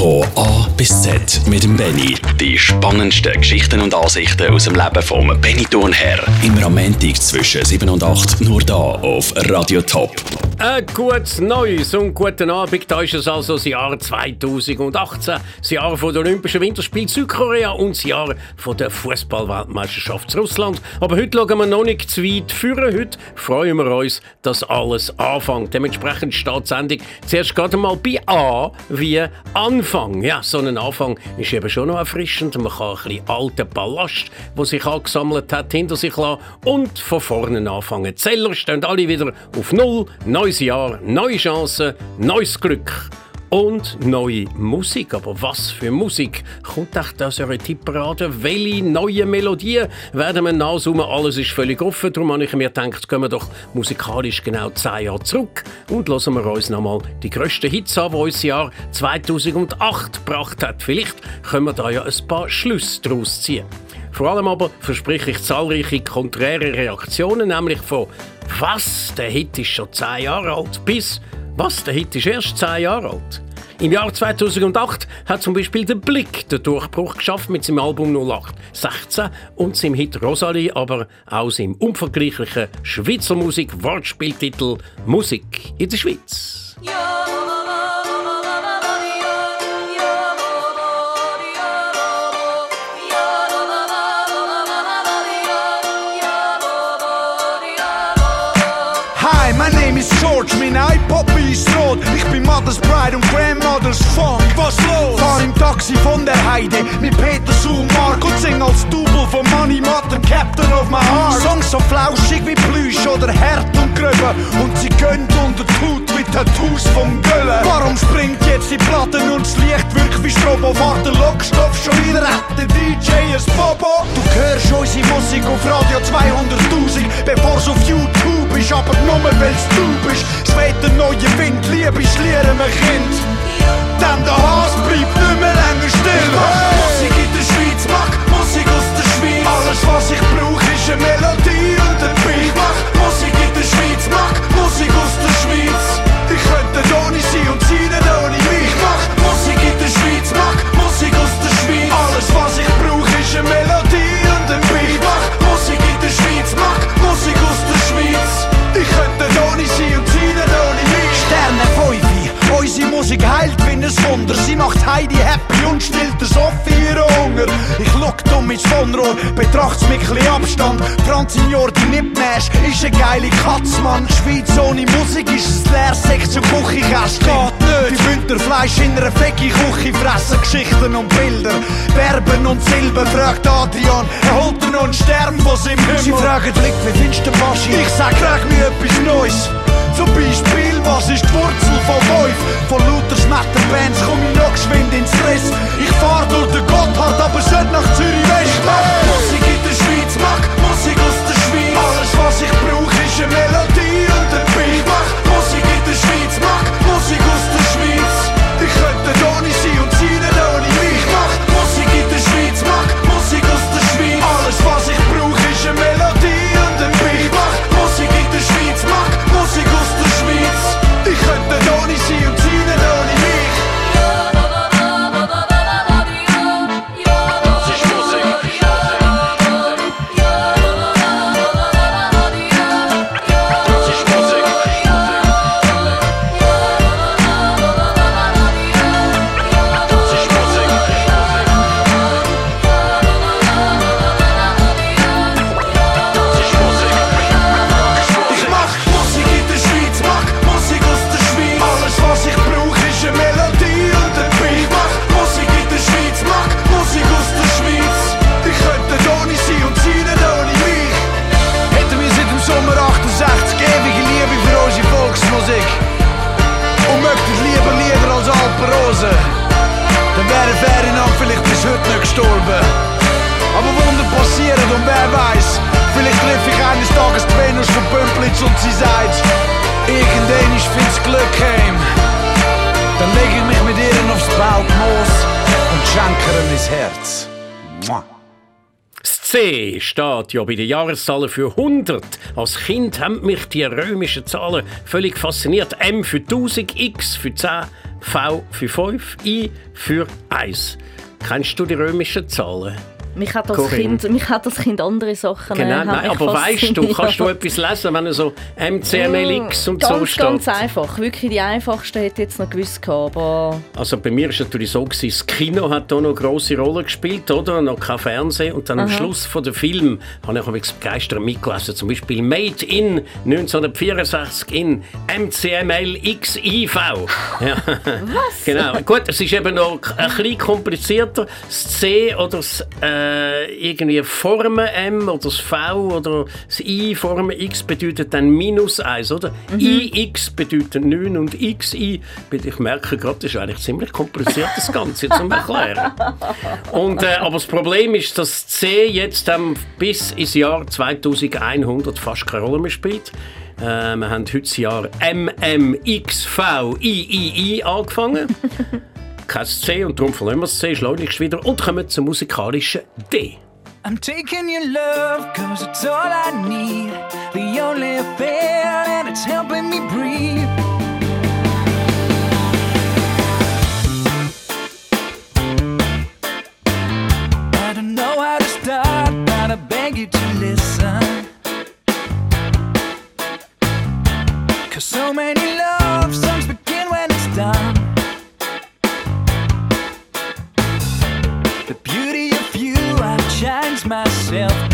Von A bis Z mit dem Benny. Die spannendsten Geschichten und Ansichten aus dem Leben vom Benny Thurnherr. Immer am zwischen 7 und 8 nur da auf Radio Top. Ein gutes Neues und guten Abend. Da ist es also das Jahr 2018, das Jahr der Olympischen Winterspiele Südkorea und das Jahr der Fußballweltmeisterschaft Russland. Aber heute schauen wir noch nicht zu weit führen. Heute freuen wir uns, dass alles anfängt. Dementsprechend steht die Sendung zuerst gerade mal bei A wie Anfang. Ja, so ein Anfang ist eben schon noch erfrischend. Man kann ein bisschen alten Ballast, der sich angesammelt hat, hinter sich lassen und von vorne anfangen. Die Zeller stehen alle wieder auf Null. Neues Jahr, neue Chancen, neues Glück und neue Musik. Aber was für Musik kommt echt aus eurer Tipperade? Welche neue Melodien werden wir nachsummen? Alles ist völlig offen. Darum habe ich mir gedacht, gehen wir doch musikalisch genau zehn Jahre zurück und hören wir uns nochmal die grössten Hits an, die uns Jahr 2008 gebracht hat. Vielleicht können wir da ja ein paar Schlüsse daraus ziehen. Vor allem aber verspreche ich zahlreiche konträre Reaktionen, nämlich von «Was? Der Hit ist schon zehn Jahre alt» bis «Was? Der Hit ist erst zehn Jahre alt». Im Jahr 2008 hat zum Beispiel der Blick den Durchbruch geschafft mit seinem Album 0816 und seinem Hit Rosalie, aber auch seinem unvergleichlichen Schweizer Musik-Wortspieltitel Musik in der Schweiz. Ja. George, mein iPod ist rot. Ich bin Mother's Bride und Grandmother's Fun. Was los? Fahr im Taxi von der Heide mit Peter Su Mark und sing als Double von Money Mother Captain of my Heart. Songs so flauschig wie Plüsch oder hart und gröber. Und sie gönnt unter Tut wie Tattoos vom Göllen. Warum springt jetzt die Platten und das Licht wirkt wie Strobo? Fahrt der Lockstoff schon wieder hat der DJ ein Bobo. Du hörst unsere Musik auf Radio 200.000, bevor es auf YouTube ist, aber nur weil's du bist. Es weht der neue Wind, Liebe schlieren mein Kind. Denn der Hass bleibt nicht mehr länger still. Hey. Musik in der Schweiz, mag Musik aus der Schweiz. Alles was ich brauche ist eine Melodie und ein Beat. Mach Musik in der Schweiz, mag Musik aus der Schweiz. Ich könnte ohne sie und Musik heilt wie ein Wunder. Sie macht Heidi happy und stillt der Sophie ihren Hunger. Ich look dumm ins Wohnrohr, betracht's mit chli Abstand. Franz Signor, die mitnäsch, ist eine geile Katzmann. Schweiz ohne Musik ist ein leer Sektion Küchenkästchen. Geht nicht. Die Winterfleisch in einer fecki Küche fressen Geschichten und Bilder. Werben und Silber, fragt Adrian, er holt er noch einen Stern von seinem Himmel. Sie fragen Blick, wie findest du Maschi? Ich sag, frag mir etwas Neues. Zum Beispiel, was ist die Wurzel von Wolf? Von lauter Schmetterbands komm ich noch geschwind steht ja bei den Jahreszahlen für 100. Als Kind haben mich die römischen Zahlen völlig fasziniert. M für 1000, X für 10, V für 5, I für 1. Kennst du die römischen Zahlen? Mich hat, das kind, mich hat das Kind andere Sachen Genau, äh, nein, aber weißt du, kannst du etwas lesen, wenn er so MCMLX und ganz, so steht? Ganz einfach. Wirklich die einfachste hätte ich jetzt noch gewusst gehabt, aber Also bei mir war es natürlich so, gewesen, das Kino hat da noch eine grosse Rolle gespielt, oder? Noch kein Fernsehen. Und dann am Schluss von der Film habe ich begeistert mitgelesen. Zum Beispiel Made in 1964 in MCML-XIV. Ja. Was? Genau. Gut, es ist eben noch ein bisschen komplizierter. Das C oder das äh, irgendwie Formen M oder das V oder das I Formen X bedeutet dann minus 1, oder? IX bedeutet 9 und XI, ich merke gerade, das ist eigentlich ziemlich kompliziert, das Ganze zum Erklären. Und, äh, aber das Problem ist, dass C jetzt ähm, bis ins Jahr 2100 fast keine Rolle mehr spielt. Äh, wir haben heute das Jahr MMXVIII angefangen. Kein C und darum verlieren wir das C schleunigst wieder und kommen zum musikalischen D. I'm taking your love, cause it's all I need. The only thing, and it's helping me breathe. I don't know how to start, but I beg you to listen. Cause so many love songs begin when it's done. myself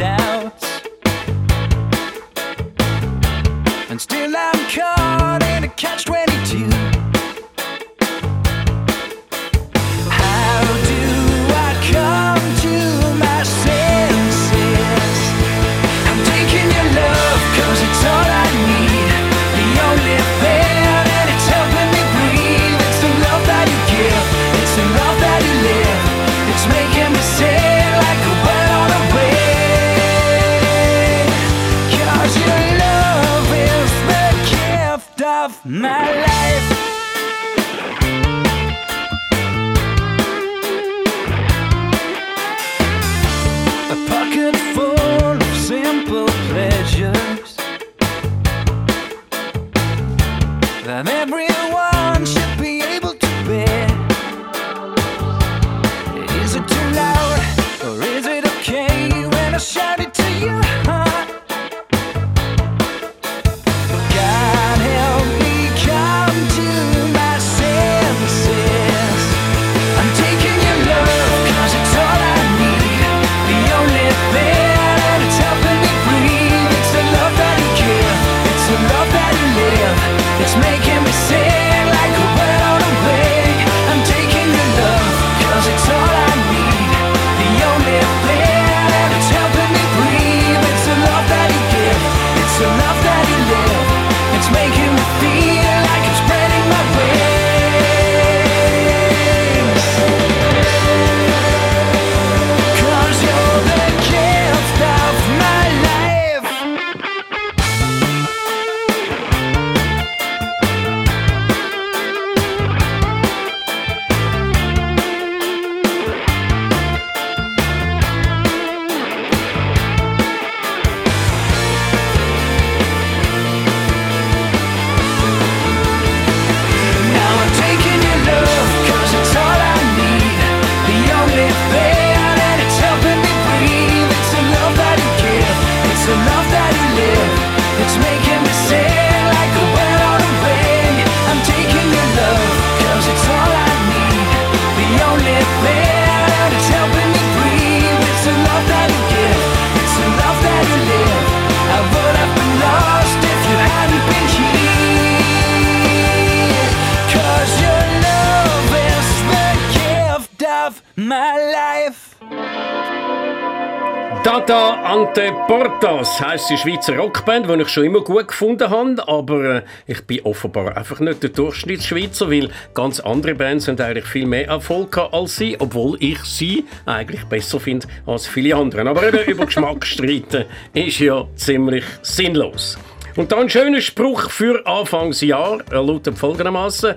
Portas heisst die Schweizer Rockband, die ich schon immer gut gefunden habe, aber äh, ich bin offenbar einfach nicht der Durchschnittsschweizer, weil ganz andere Bands haben eigentlich viel mehr Erfolg gehabt als sie, obwohl ich sie eigentlich besser finde als viele andere. Aber eben über Geschmack streiten ist ja ziemlich sinnlos. Und dann ein schöner Spruch für Anfangsjahr, er lautet folgendermaßen: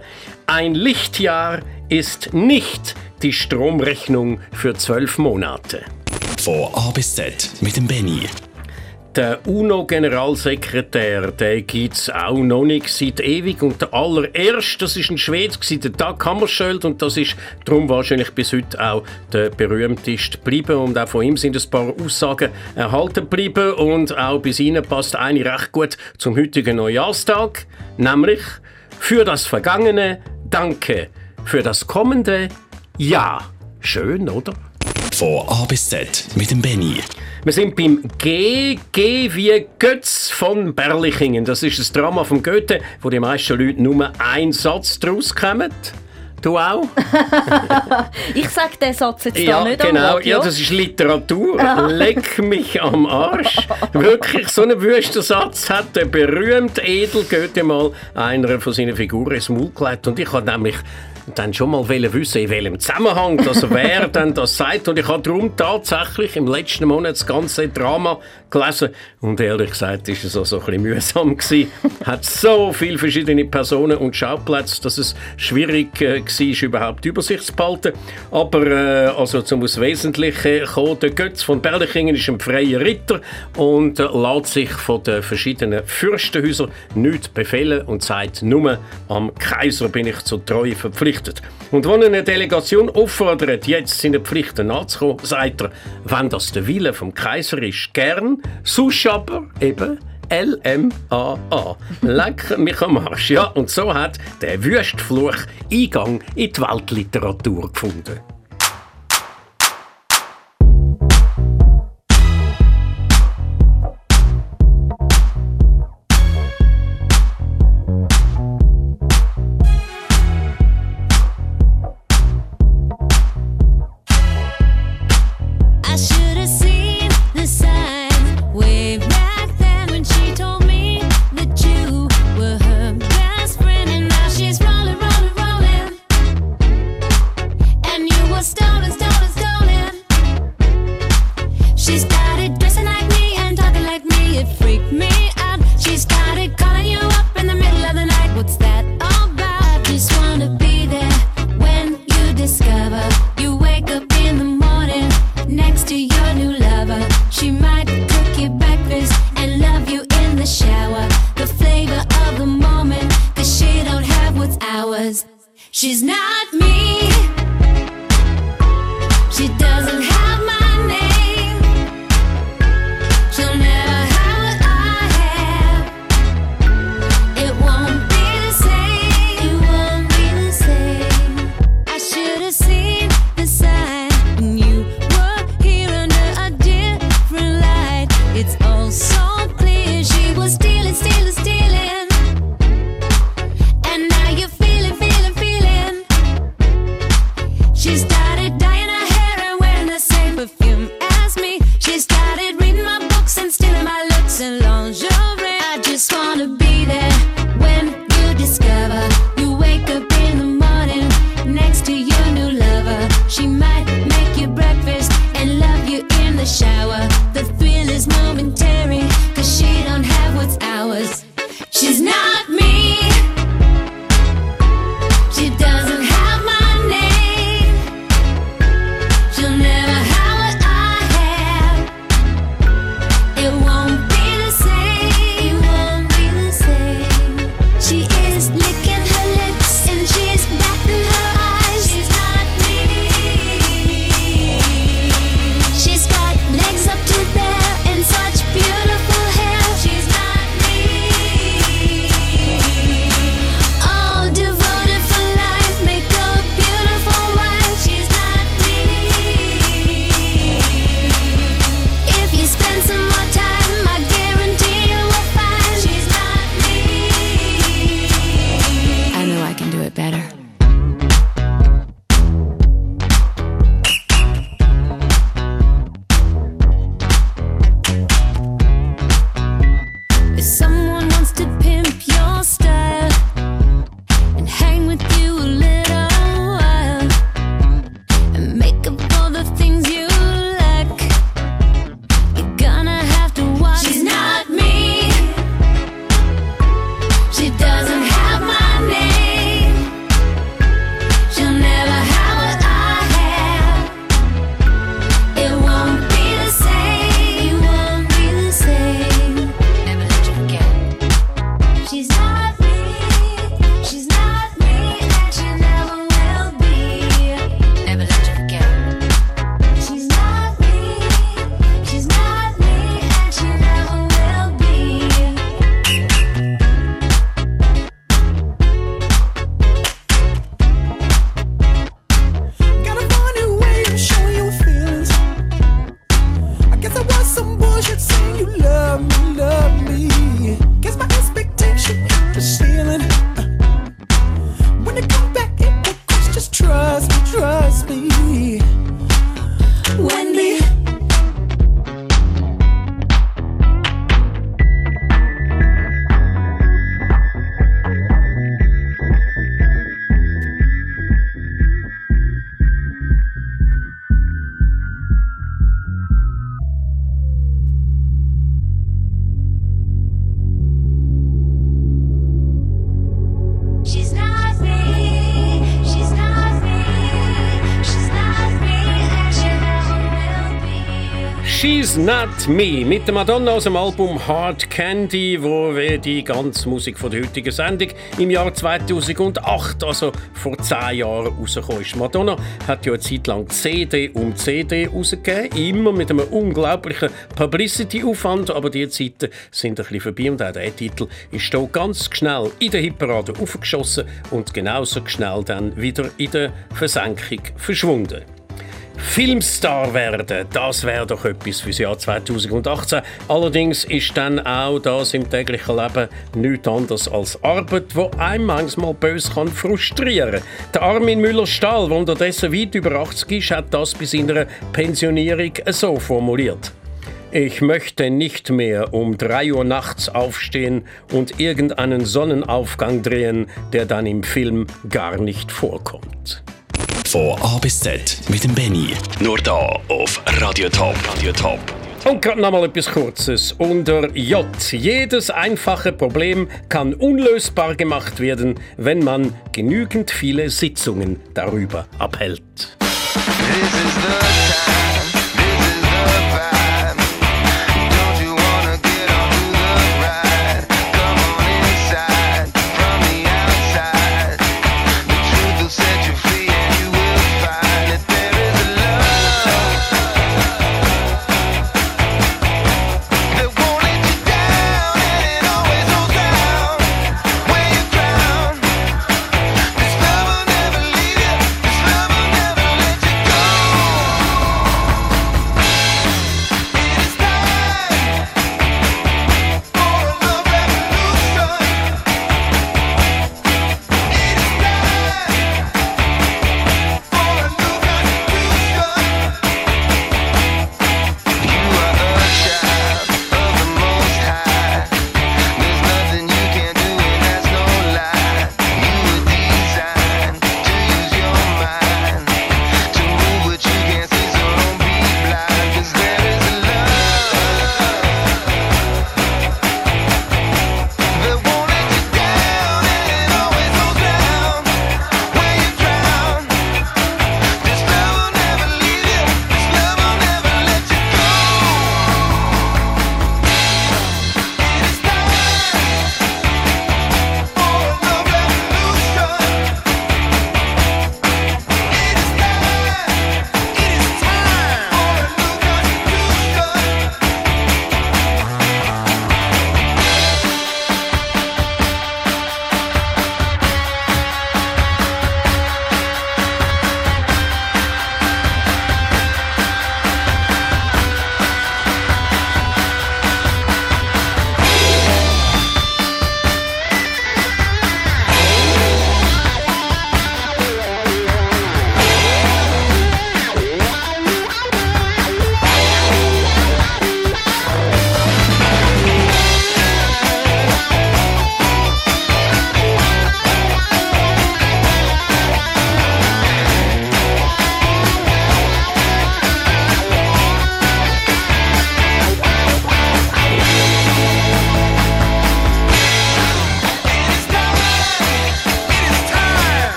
Ein Lichtjahr ist nicht die Stromrechnung für zwölf Monate. Von A bis Z mit dem Benny. Der UNO-Generalsekretär, den gibt es auch noch nicht seit ewig. Und der allererste, das ist ein Schwede, der Dag Hammarskjöld. Und das ist darum wahrscheinlich bis heute auch der berühmteste geblieben. Und auch von ihm sind ein paar Aussagen erhalten geblieben. Und auch bis ihnen passt eine recht gut zum heutigen Neujahrstag. Nämlich, für das Vergangene, danke. Für das Kommende, ja. Schön, oder? Von A bis Z mit dem Benny. Wir sind beim G, G wie Götz von Berlichingen. Das ist ein Drama von Goethe, wo die meisten Leute nur einen Satz daraus kommen. Du auch? Ich sage den Satz jetzt ja, nicht genau. Radio. Ja, das ist Literatur. Leck mich am Arsch. Wirklich, so einen wüsten Satz hat der berühmte Edel Goethe mal einer von seinen Figuren ins Maul gelegt. Und ich habe nämlich dann schon mal wissen, in welchem Zusammenhang das wer dann das sagt. Und ich habe darum tatsächlich im letzten Monat das ganze Drama gelesen. Und ehrlich gesagt ist es auch so ein bisschen mühsam gewesen. Hat so viele verschiedene Personen und Schauplätze, dass es schwierig äh, war, überhaupt Übersicht zu behalten. Aber äh, also zum aufs Wesentliche kommen, der Götz von Berlichingen ist ein freier Ritter und äh, lässt sich von den verschiedenen Fürstenhäusern nichts befehlen und sagt nur, am Kaiser bin ich zur Treue verpflichtet. Und wenn eine Delegation auffordert, jetzt seine Pflichten nachzukommen, sagt er, wenn das der Wille vom Kaiser ist, gern, sonst aber eben L-M-A-A. Leck mich am Arsch. Ja, und so hat der Wüstfluch Eingang in die Weltliteratur gefunden. She's down. Me mit der Madonna aus dem Album Hard Candy, wo wir die ganze Musik von der heutigen Sendung im Jahr 2008, also vor zehn Jahren, rausgekommen ist. Madonna hat ja eine Zeit lang CD um CD rausgegeben, immer mit einem unglaublichen Publicity-Aufwand, aber die Zeiten sind ein bisschen vorbei und auch der Titel ist hier ganz schnell in der Hitparade aufgeschossen und genauso schnell dann wieder in der Versenkung verschwunden. Filmstar werden, das wäre doch etwas fürs Jahr 2018. Allerdings ist dann auch das im täglichen Leben nichts anderes als Arbeit, wo einem manchmal bös kann frustrieren. Der Armin Müller-Stahl, der unterdessen weit über 80 ist, hat das bei seiner Pensionierung so formuliert. Ich möchte nicht mehr um 3 Uhr nachts aufstehen und irgendeinen Sonnenaufgang drehen, der dann im Film gar nicht vorkommt. Von A bis Z mit dem Benny. Nur da auf Radio Top. Radio Top. Und gerade noch mal etwas Kurzes. Unter J. Jedes einfache Problem kann unlösbar gemacht werden, wenn man genügend viele Sitzungen darüber abhält. This is the time,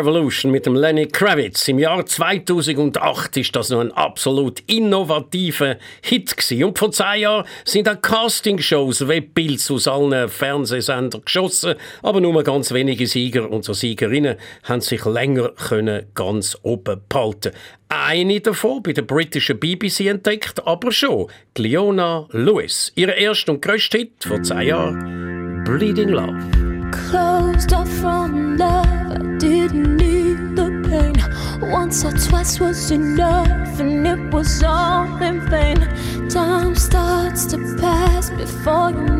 Revolution mit dem Lenny Kravitz. Im Jahr 2008 ist das noch ein absolut innovativer Hit gewesen. Und vor zehn Jahren sind auch Castingshows, Webbilds aus allen Fernsehsendern geschossen, aber nur ganz wenige Sieger und so Siegerinnen haben sich länger können ganz oben behalten. Eine davon bei der britischen BBC entdeckt, aber schon Leona Lewis. Ihr erster und grösster Hit vor zehn Jahren, Bleeding Love. Closed off from love, once or twice was enough, and it was all in vain. Time starts to pass before you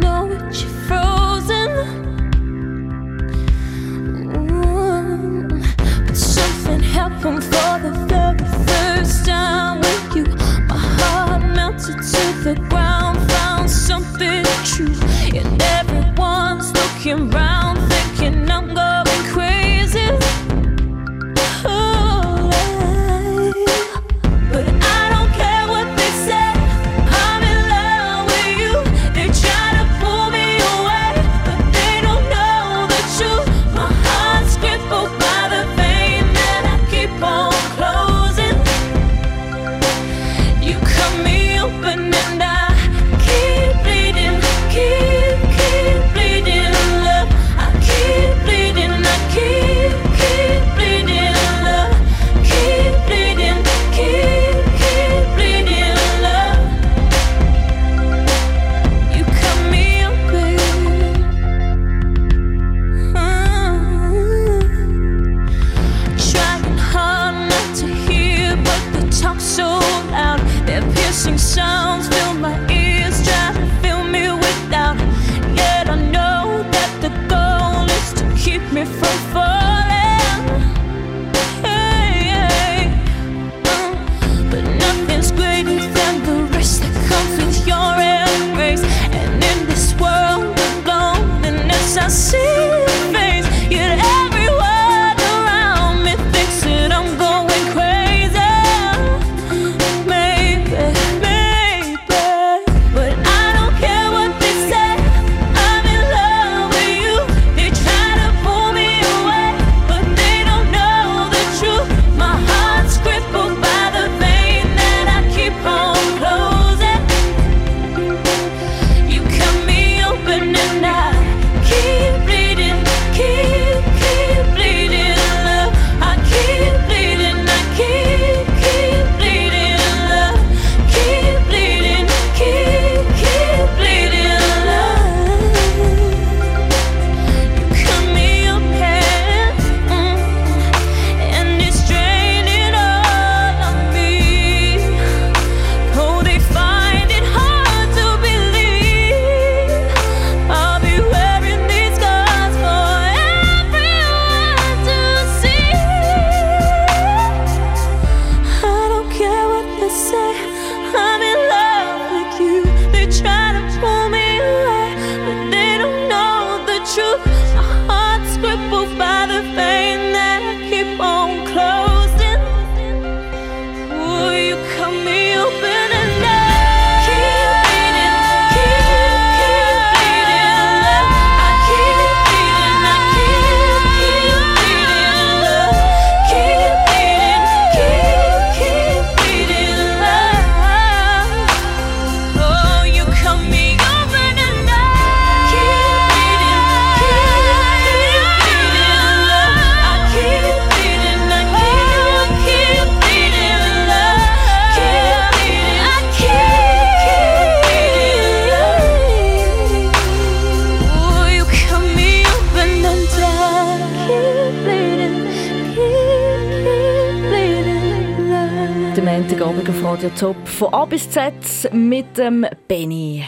Radio Top von A bis Z mit dem Benny.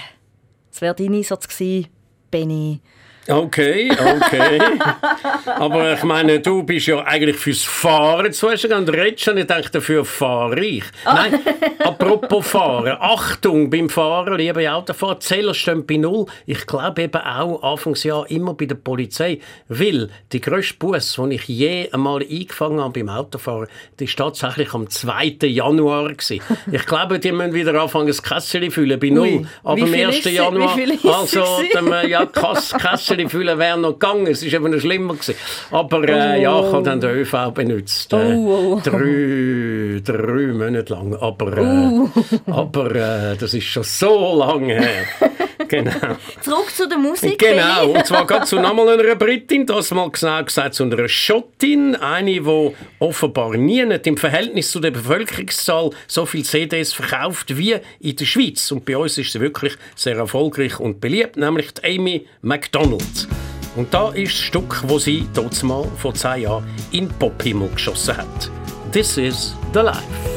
Das wäre dein Einsatz gewesen, Benny. Okay, okay. Aber ich meine, du bist ja eigentlich fürs Fahren und redest und ich denke, dafür fahre ich. Nein, apropos Fahren. Achtung beim Fahren, liebe Autofahrer, Zähler stehen bei Null. Ich glaube eben auch Anfangsjahr immer bei der Polizei, weil die grösste Bus, die ich je einmal eingefangen habe beim Autofahren, die war tatsächlich am 2. Januar. Gewesen. Ich glaube, die müssen wieder anfangen, das Kässeli füllen bei Null. Ui, Aber am viel 1. ist sie- Januar, also dem, äh, ja, Kass, Kässeli füllen wäre noch gegangen. Es ist eben noch schlimmer gewesen. Aber äh, ja, ich habe dann den ÖV benutzt. Äh, Oh, oh. Drei, drei Monate lang. Aber, äh, Oh. aber äh, das ist schon so lange her. genau. Zurück zu der Musik. Genau, und zwar gerade zu nochmal einer Britin, das mal genau gesagt zu einer Schottin, eine, die offenbar nie nicht im Verhältnis zu der Bevölkerungszahl so viele CDs verkauft wie in der Schweiz. Und bei uns ist sie wirklich sehr erfolgreich und beliebt, nämlich die Amy MacDonald. Und da ist das Stück, wo sie dort mal vor zehn Jahren in den Pophimmel geschossen hat. This is the Life.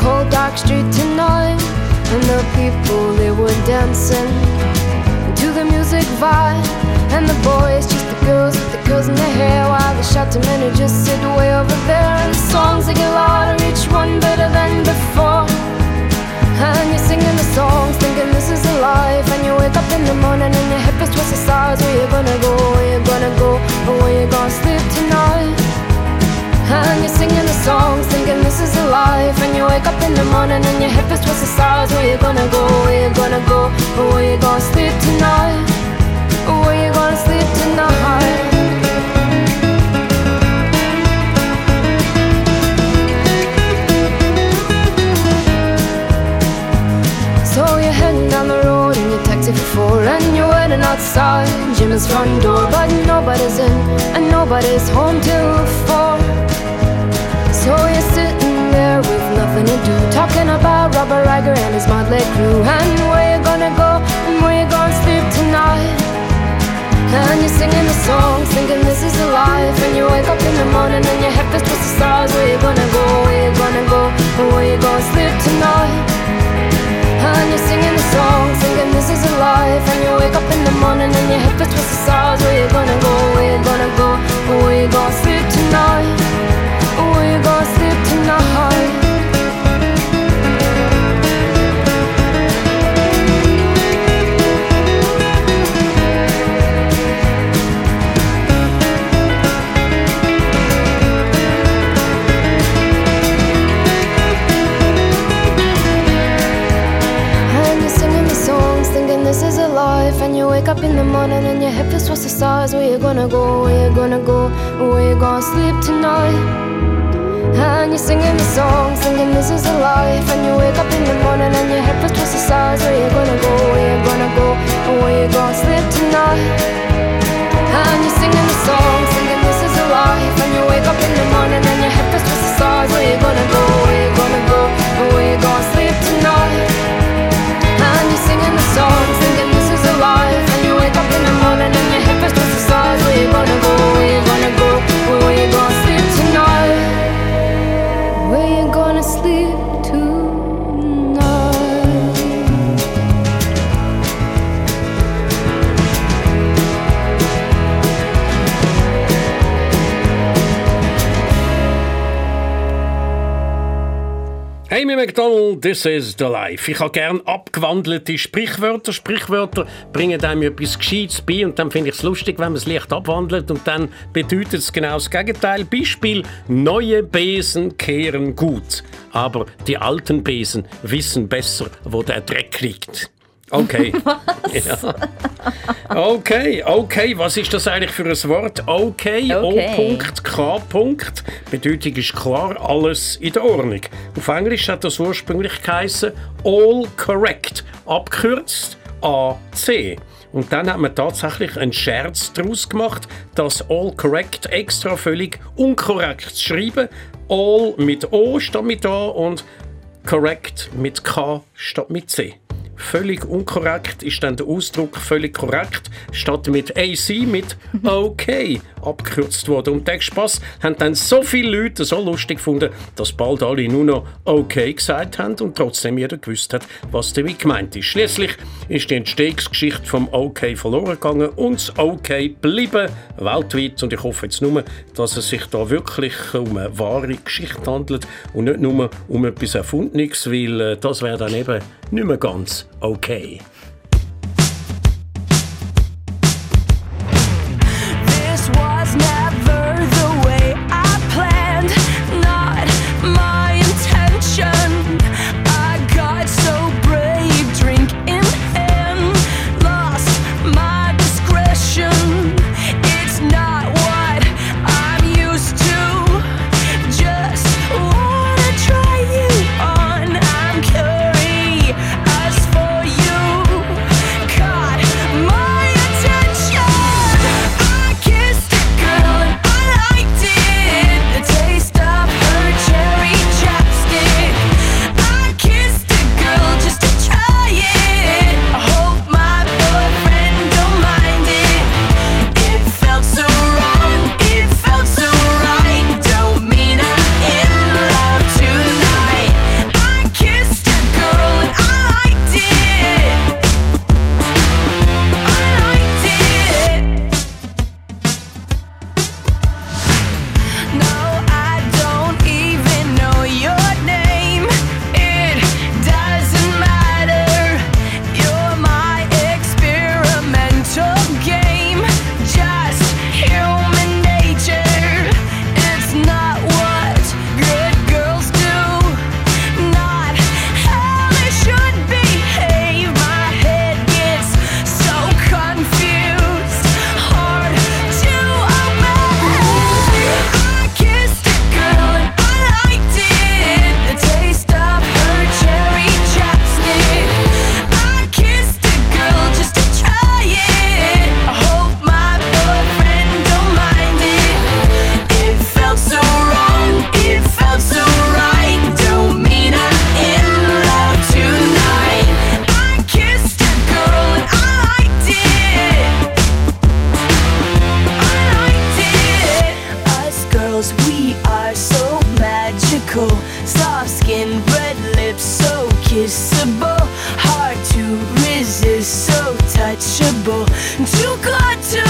Cold dark street tonight, and the people they were dancing to the music vibe, and the boys just the girls with the girls in their hair, while the shouting men who just sit way over there, and the songs they get louder, each one better than before. And you're singing the songs, thinking this is a life. And you wake up in the morning and your hip is twisted sides. Where you gonna go? Where you gonna go? Or where you gonna sleep tonight? And you're singing the songs, thinking this is a life. And you wake up in the morning and your hip is twisted sides. Where you gonna go? Where you gonna go? Where you gonna sleep tonight? Where you gonna sleep tonight? So you're heading down the road in your taxi for four And you're waiting outside Jim's front door But nobody's in and nobody's home till four So you're sitting there with nothing to do. Talking about Robert Riger and his motley crew. And where you gonna go? And where you gonna sleep tonight? And you're singing the song, thinking this is a life. And you wake up in the morning and your head feels twisted stars. Where you gonna go, where you gonna go, and where you gonna sleep tonight? And you're singing the song, thinking this is a life. And you wake up in the morning and your head feels twisted stars. Where you gonna go, where you gonna go? Or where you gonna sleep tonight Oh, you gonna sleep tonight? This is the life. Ich habe gern abgewandelte Sprichwörter. Sprichwörter bringen einem etwas Gescheites bei und dann finde ich es lustig, wenn man es leicht abwandelt und dann bedeutet es genau das Gegenteil. Beispiel, neue Besen kehren gut, aber die alten Besen wissen besser, wo der Dreck liegt. Okay. Ja. Okay, okay. Was ist das eigentlich für ein Wort? Okay, Okay. O.K. Bedeutung ist klar, alles in der Ordnung. Auf Englisch hat das ursprünglich geheißen All Correct, abkürzt AC. Und dann hat man tatsächlich einen Scherz daraus gemacht, das All Correct extra völlig unkorrekt zu schreiben. All mit O statt mit A und Correct mit K statt mit C. Völlig unkorrekt ist dann der Ausdruck völlig korrekt, statt mit AC mit OK abgekürzt worden. Und den Spaß haben dann so viele Leute so lustig gefunden, dass bald alle nur noch OK gesagt haben und trotzdem jeder gewusst hat, was damit gemeint ist. Schließlich ist die Entstehungsgeschichte vom OK verloren gegangen und das OK geblieben weltweit. Und ich hoffe jetzt nur, dass es sich da wirklich um eine wahre Geschichte handelt und nicht nur um etwas Erfundenes, weil äh, das wäre dann eben nicht mehr ganz okay. too good to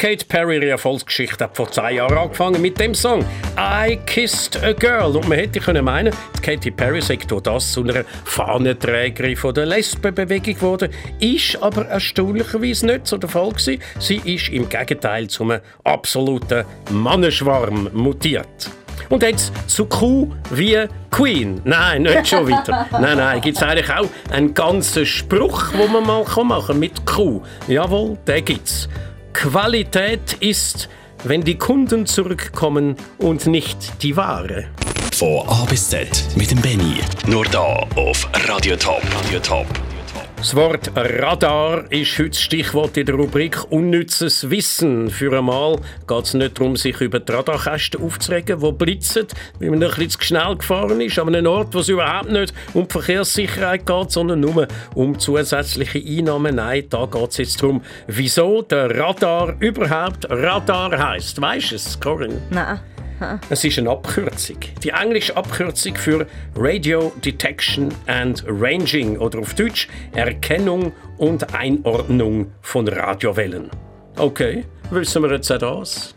Kate Perry ihre Erfolgsgeschichte hat vor zwei Jahren angefangen mit dem Song I Kissed a Girl. Und man hätte können meinen, Katy Perry sei durch das zu einer Fahnenträgerin von der Lesbenbewegung geworden, ist aber erstaunlicherweise nicht so der Fall gewesen. Sie ist im Gegenteil zum absoluten Mannenschwarm mutiert. Und jetzt zu Q wie Queen. Nein, nicht schon wieder. nein, nein, gibt es eigentlich auch einen ganzen Spruch, wo man mal machen kann mit Q. Jawohl, den gibt's. Qualität ist, wenn die Kunden zurückkommen und nicht die Ware. Von A bis Z mit dem Benny. Nur da auf Radio Top. Radio Top. Das Wort Radar ist heute das Stichwort in der Rubrik Unnützes Wissen. Für einmal geht es nicht darum, sich über die Radarkästen aufzuregen, die blitzen, weil man ein bisschen zu schnell gefahren ist, an einem Ort, wo es überhaupt nicht um die Verkehrssicherheit geht, sondern nur um zusätzliche Einnahmen. Nein, da geht es jetzt darum, wieso der Radar überhaupt Radar heißt. Weißt du es, Corinne? Nein. Es ist eine Abkürzung. Die englische Abkürzung für Radio Detection and Ranging oder auf Deutsch Erkennung und Einordnung von Radiowellen. Okay, wissen wir jetzt auch das?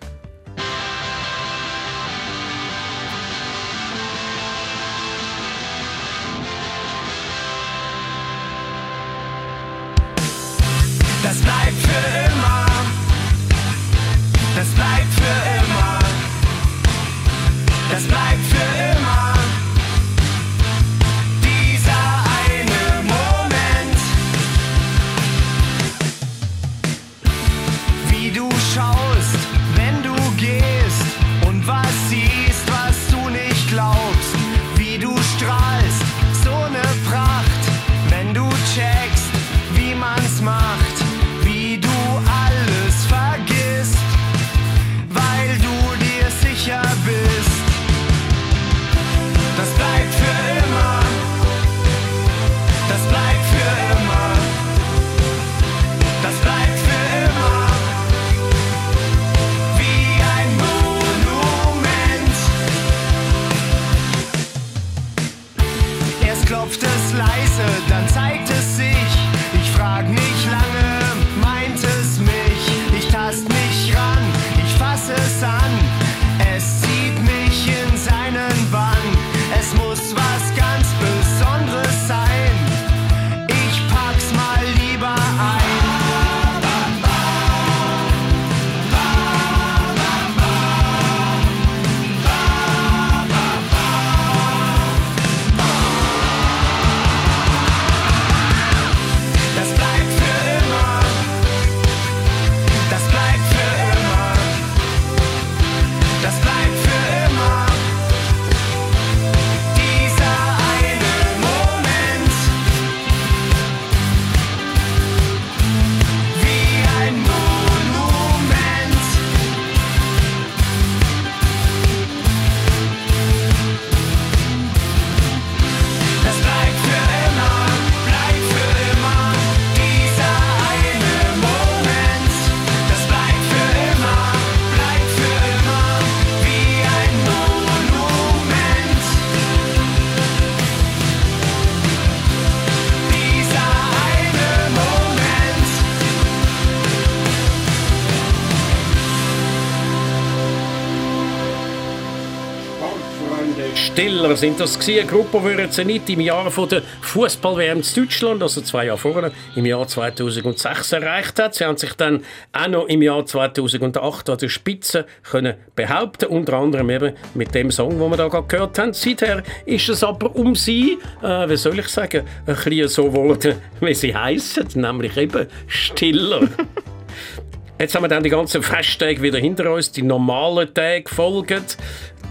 Stiller sind das gewesen, eine Gruppe, die Zenit im Jahr von der Fußball-WM in Deutschland, also zwei Jahre vorher, im Jahr 2006 erreicht hat. Sie haben sich dann auch noch im Jahr 2008 an der Spitze können behaupten, unter anderem eben mit dem Song, den wir da gerade gehört haben. Seither ist es aber um sie, äh, wie soll ich sagen, ein bisschen so geworden, wie sie heißen, nämlich eben Stiller. Jetzt haben wir dann die ganzen Festtage wieder hinter uns, die normalen Tage folgen,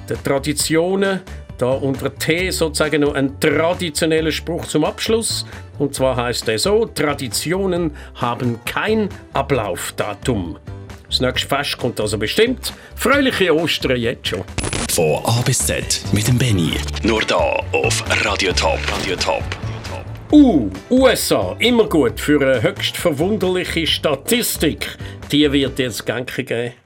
die Traditionen. Da unter T sozusagen noch ein traditioneller Spruch zum Abschluss. Und zwar heißt er so: Traditionen haben kein Ablaufdatum. Das nächste Fest kommt also bestimmt. Fröhliche Ostern jetzt schon. Von A bis Z mit dem Benny. Nur da auf Radio Top. Radio Top. Uh, USA, immer gut für eine höchst verwunderliche Statistik. Die wird jetzt Gänge geben.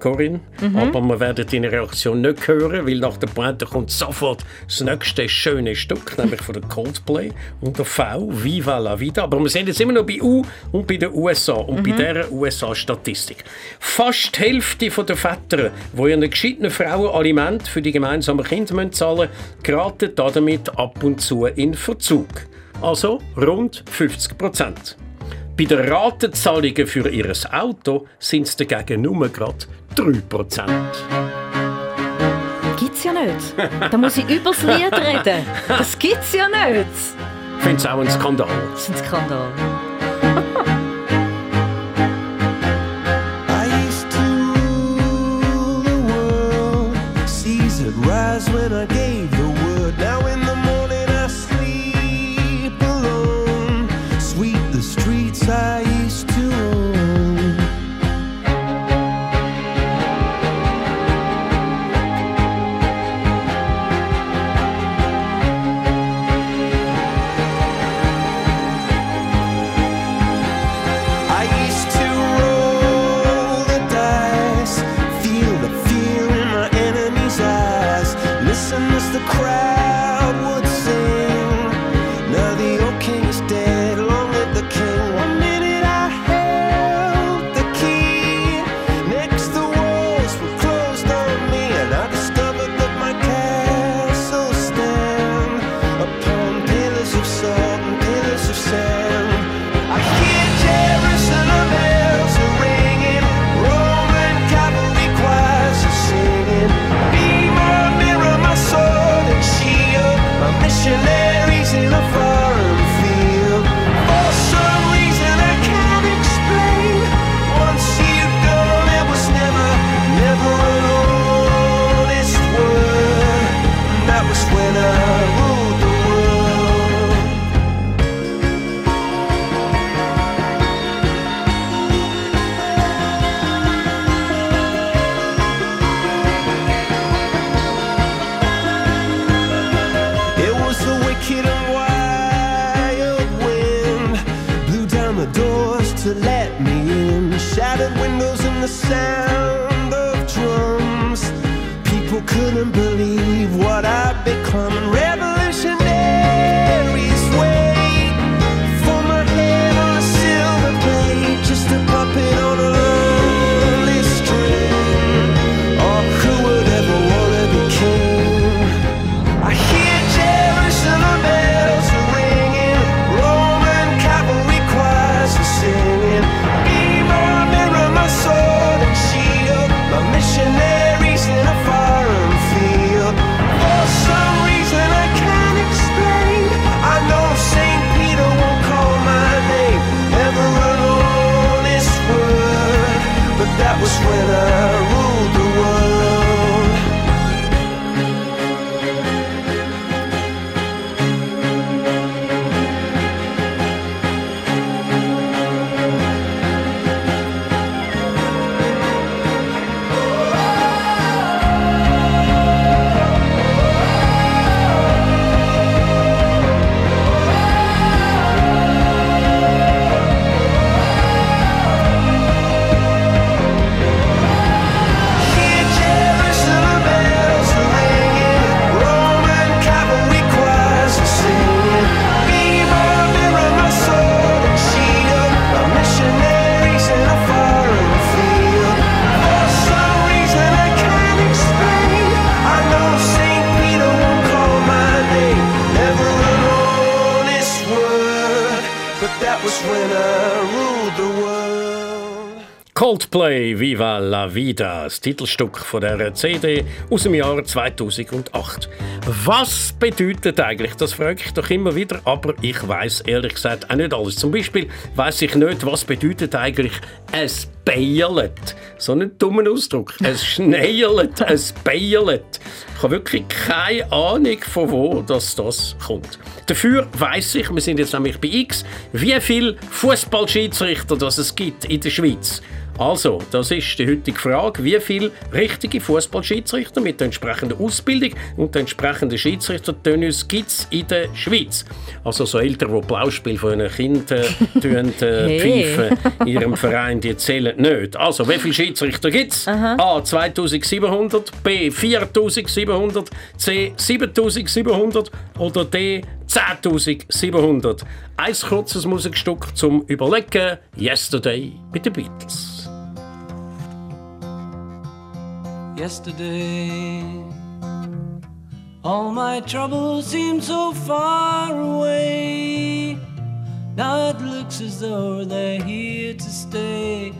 Corinne. Aber wir werden deine Reaktion nicht hören, weil nach der Pointe kommt sofort das nächste schöne Stück, nämlich von der Coldplay und der V, Viva la Vida. Aber wir sind jetzt immer noch bei U und bei den USA und bei dieser USA-Statistik. Fast die Hälfte der Väter, die ihren gescheiten Frauen Aliment für die gemeinsamen Kinder müssen zahlen geraten damit ab und zu in Verzug. Also rund 50 Prozent. Bei den Ratenzahlungen für ihr Auto sind es dagegen nur gerade 3 Prozent. Gibt's ja nicht. Da muss ich übers Lied reden. Das gibt's ja nicht. Ich finde es auch ein Skandal. Das ist ein Skandal. I used to rule the world. Seas would rise when I gave Vida, das Titelstück von der CD aus dem Jahr 2008. Was bedeutet eigentlich? Das frage ich doch immer wieder, aber ich weiß ehrlich gesagt auch nicht alles. Zum Beispiel weiß ich nicht, was bedeutet eigentlich es Beierlet. So einen dummen Ausdruck. Es Schneierlet, es Beierlet. Ich habe wirklich keine Ahnung, von wo das, das kommt. Dafür weiß ich, wir sind jetzt nämlich bei X, wie viele Fußballschiedsrichter das es gibt in der Schweiz. Also, das ist die heutige Frage. Wie viele richtige Fußballschiedsrichter mit der entsprechenden Ausbildung und der entsprechenden Schiedsrichtertönus gibt es in der Schweiz? Also so Eltern, die Blauspiel von ihren Kindern äh, Hey. pfeifen in ihrem Verein, die zählen nicht. Also, wie viele Schiedsrichter gibt es? A. 2700, B. 4700, C. 7700 oder D. 10.700. Ein kurzes Musikstück zum Überlegen. Yesterday mit den Beatles. yesterday. All my troubles seem so far away. Now it looks as though they're here to stay.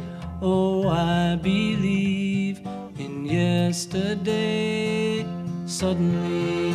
Oh, I believe in yesterday. Suddenly,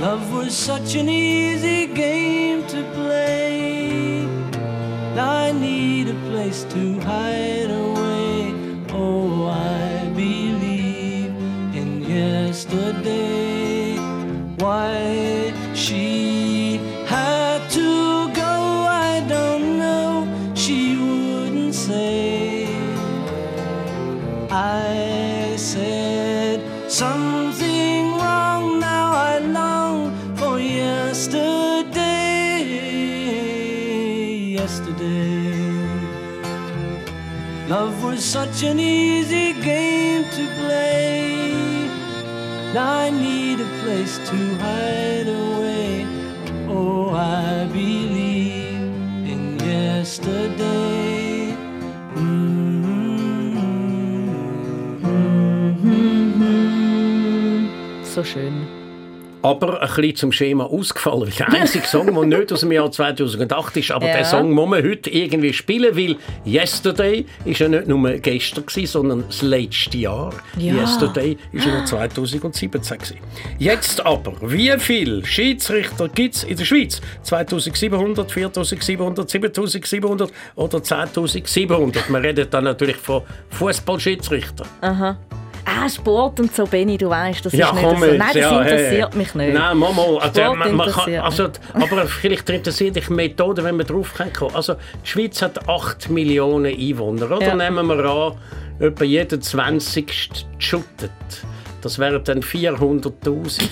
Love was such an easy game Aber ein bisschen zum Schema ausgefallen. Der einzige Song, der nicht aus dem Jahr 2008 ist, aber Ja. der Song muss man heute irgendwie spielen, weil Yesterday ist ja nicht nur gestern, gewesen, sondern das letzte Jahr. Ja. Yesterday ist ja noch 2017. Gewesen. Jetzt aber, wie viele Schiedsrichter gibt es in der Schweiz? 2700, 4700, 7700 oder 10.700? Wir reden dann natürlich von Fußballschiedsrichtern. Ah, Sport und so, Benny, du weißt, das Ja, ist nicht so. Nein, das ja, interessiert hey. mich nicht. Nein, mal. Also, Sport man, man kann, also, aber vielleicht interessiert dich Methode, wenn wir drauf kommen. Also, die Schweiz hat 8 Millionen Einwohner. Oder? Ja. Nehmen wir an, etwa jeder 20. shootet. Das wären dann 400'000.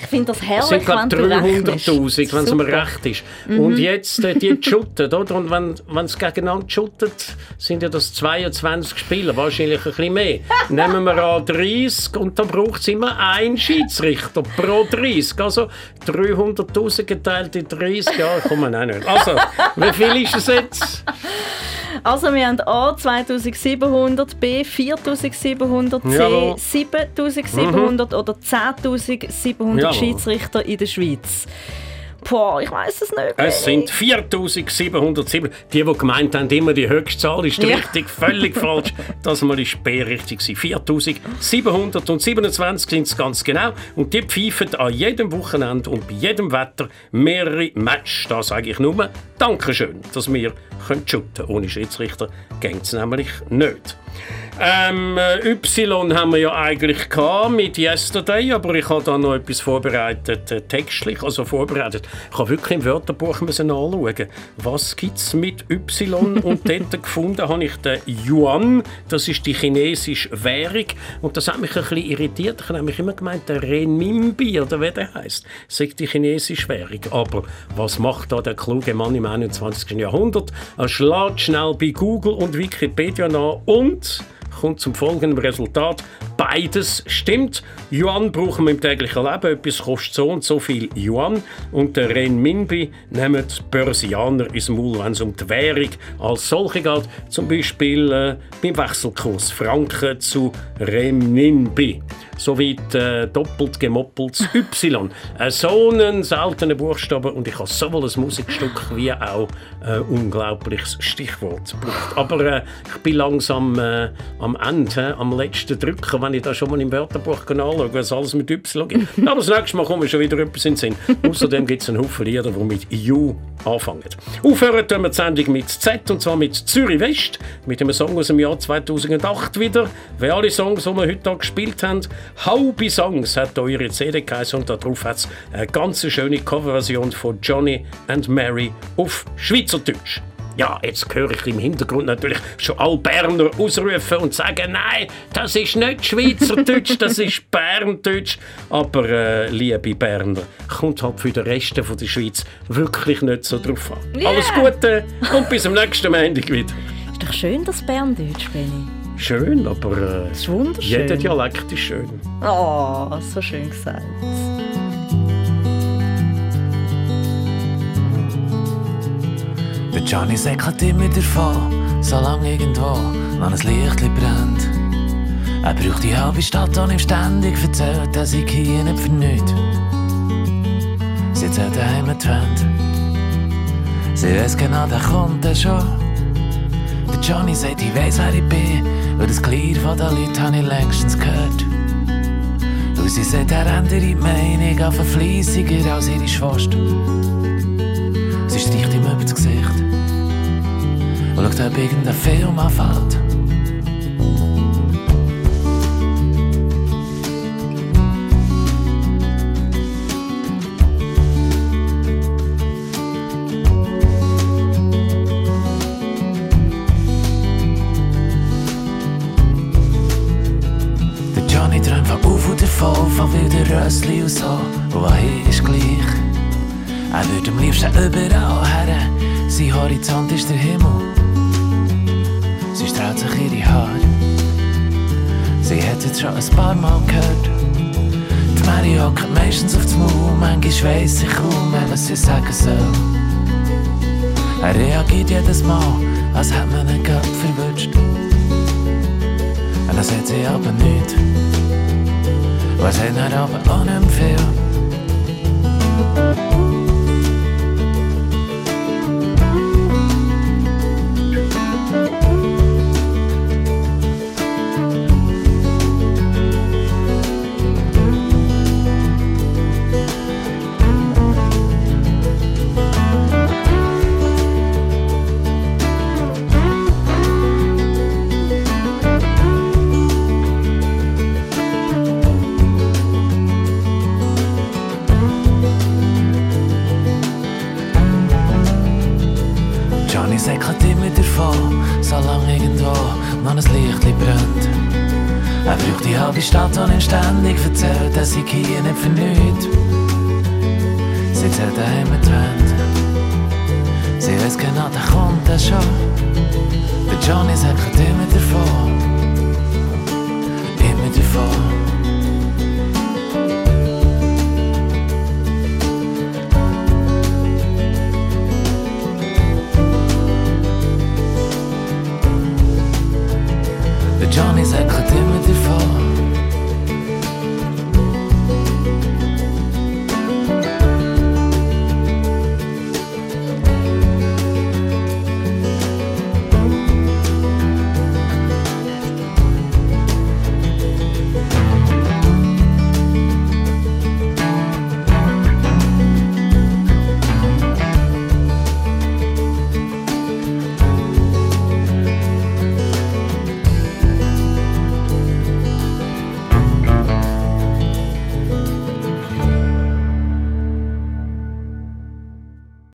Ich finde das Das herrlich, sind wenn gerade du rechnest. 300'000, wenn es mir recht ist. Und jetzt äh, die shooten, oder? Und wenn es gegeneinander shootet, sind ja das 22 Spieler, wahrscheinlich ein bisschen mehr. Nehmen wir an 30 und dann braucht es immer einen Schiedsrichter pro 30. Also 300'000 geteilt in 30, ja, kommen auch nicht. Also, wie viel ist es jetzt? Also wir haben A 2700, B 4700, C Jawohl. 7700 oder 10.700 Jawohl. Schiedsrichter in der Schweiz. Boah, ich weiß es nicht. Es sind 4707. Die, die gemeint haben, immer die höchste Zahl ist Ja. richtig, völlig falsch. Das mal ist B richtig. gewesen. 4727 sind es ganz genau. Und die pfeifen an jedem Wochenende und bei jedem Wetter mehrere Matches. Da sage ich nur Dankeschön, dass wir können shooten Ohne Schiedsrichter geht es nämlich nicht. Ähm, äh, Y haben wir ja eigentlich gehabt mit Yesterday, aber ich habe da noch etwas vorbereitet, äh, textlich, also vorbereitet. Ich habe wirklich im Wörterbuch müssen nachschauen, was gibt es mit Y und dort gefunden habe ich den Yuan, das ist die chinesische Währung und das hat mich ein bisschen irritiert. Ich habe nämlich immer gemeint, der Renminbi oder wie der heißt, sagt die chinesische Währung. Aber was macht da der kluge Mann im 21. Jahrhundert? Er schlägt schnell bei Google und Wikipedia nach und kommt zum folgenden Resultat. Beides stimmt. Yuan brauchen wir im täglichen Leben. Etwas kostet so und so viel Yuan. Und der Renminbi nehmen die Börsianer ins Maul, wenn es um die Währung als solche geht. Zum Beispiel äh, beim Wechselkurs Franken zu Renminbi. Soweit äh, doppelt gemoppelt Y. Äh, so einen seltenen Buchstaben und ich habe sowohl ein Musikstück wie auch ein unglaubliches Stichwort gebraucht. Aber äh, ich bin langsam äh, am Ende, am letzten Drücken, wenn ich das schon mal im Wörterbuch anschauen, was alles mit Y gibt. Aber das nächste Mal kommen wir schon wieder etwas in den Sinn. Außerdem gibt es einen Haufen Lieder, die mit You anfangen. Aufhören tun wir die Sendung mit Z, und zwar mit Zürich West, mit einem Song aus dem Jahr 2008 wieder. Wie alle Songs, die wir heute gespielt haben. Haubi Songs hat eure CD geheißen und darauf hat es eine ganz schöne Coverversion von Johnny and Mary auf Schweizerdeutsch. Ja, jetzt höre ich im Hintergrund natürlich schon alle Berner ausrufen und sagen, nein, das ist nicht Schweizerdeutsch, das ist Berndeutsch. Aber äh, liebe Berner, kommt halt für den Rest von der Schweiz wirklich nicht so drauf an. Yeah. Alles Gute und bis am nächsten Montag wieder. Ist doch schön, das Berndeutsch, Benni. Schön, aber äh, wunderschön. jeder Dialekt ist schön. Oh, so schön gesagt. Der Johnny säckelt immer davon, solange irgendwo noch ein Licht brennt. Er braucht die halbe Stadt und ihm ständig erzählt, dass ich hier nicht für nichts. Sie zählt daheim die Wand. Sie weiß genau, der kommt er schon. Der Johnny sagt, ich weiss, wer ich bin, weil das Glied von den Leuten habe ich längstens gehört. Und sie sagt, er ändert die Meinung auf fleissiger als ihre Schwester. Sie streicht ihm über das Gesicht und schaut, ob irgendein Film anfällt. Rössli und so, und ist gleich. Er würde am liebsten überall her, sein Horizont ist der Himmel. Sie strahlt sich ihre Haare. Sie hat jetzt schon ein paar Mal gehört. Die Mary hockt meistens auf dem Maul, manchmal weiss sie kaum was sie sagen soll. Er reagiert jedes Mal, als hätte man ihn gerade verwünscht. Und dann sagt sie aber nichts. Was hat er aber auch nicht mehr